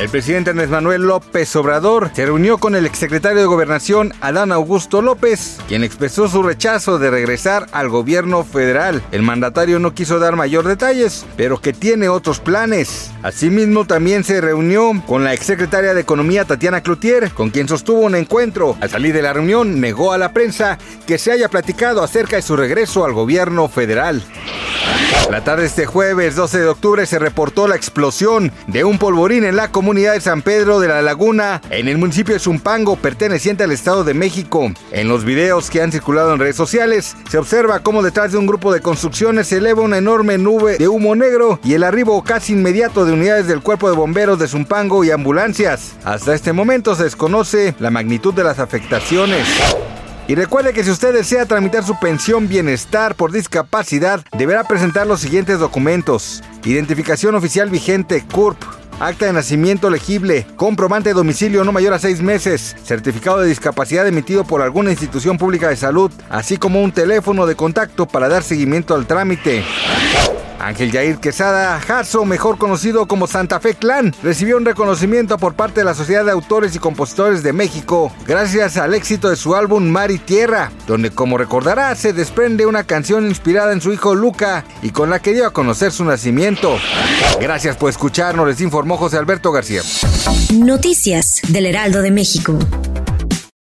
El presidente Andrés Manuel López Obrador se reunió con el exsecretario de Gobernación Adán Augusto López, quien expresó su rechazo de regresar al gobierno federal. El mandatario no quiso dar mayor detalles, pero que tiene otros planes. Asimismo, también se reunió con la exsecretaria de Economía Tatiana Cloutier, con quien sostuvo un encuentro. Al salir de la reunión, negó a la prensa que se haya platicado acerca de su regreso al gobierno federal. La tarde de este jueves 12 de octubre se reportó la explosión de un polvorín en la comunidad de San Pedro de la Laguna, en el municipio de Zumpango, perteneciente al Estado de México. En los videos que han circulado en redes sociales, se observa cómo detrás de un grupo de construcciones se eleva una enorme nube de humo negro y el arribo casi inmediato de unidades del Cuerpo de Bomberos de Zumpango y ambulancias. Hasta este momento se desconoce la magnitud de las afectaciones. Y recuerde que si usted desea tramitar su pensión bienestar por discapacidad, deberá presentar los siguientes documentos. Identificación oficial vigente CURP. Acta de nacimiento legible, comprobante de domicilio no mayor a seis meses, certificado de discapacidad emitido por alguna institución pública de salud, así como un teléfono de contacto para dar seguimiento al trámite. Ángel Yair Quesada Jasso, mejor conocido como Santa Fe Clan, recibió un reconocimiento por parte de la Sociedad de Autores y Compositores de México, gracias al éxito de su álbum Mar y Tierra, donde como recordará se desprende una canción inspirada en su hijo Luca y con la que dio a conocer su nacimiento. Gracias por escucharnos, les informó José Alberto García. Noticias del Heraldo de México.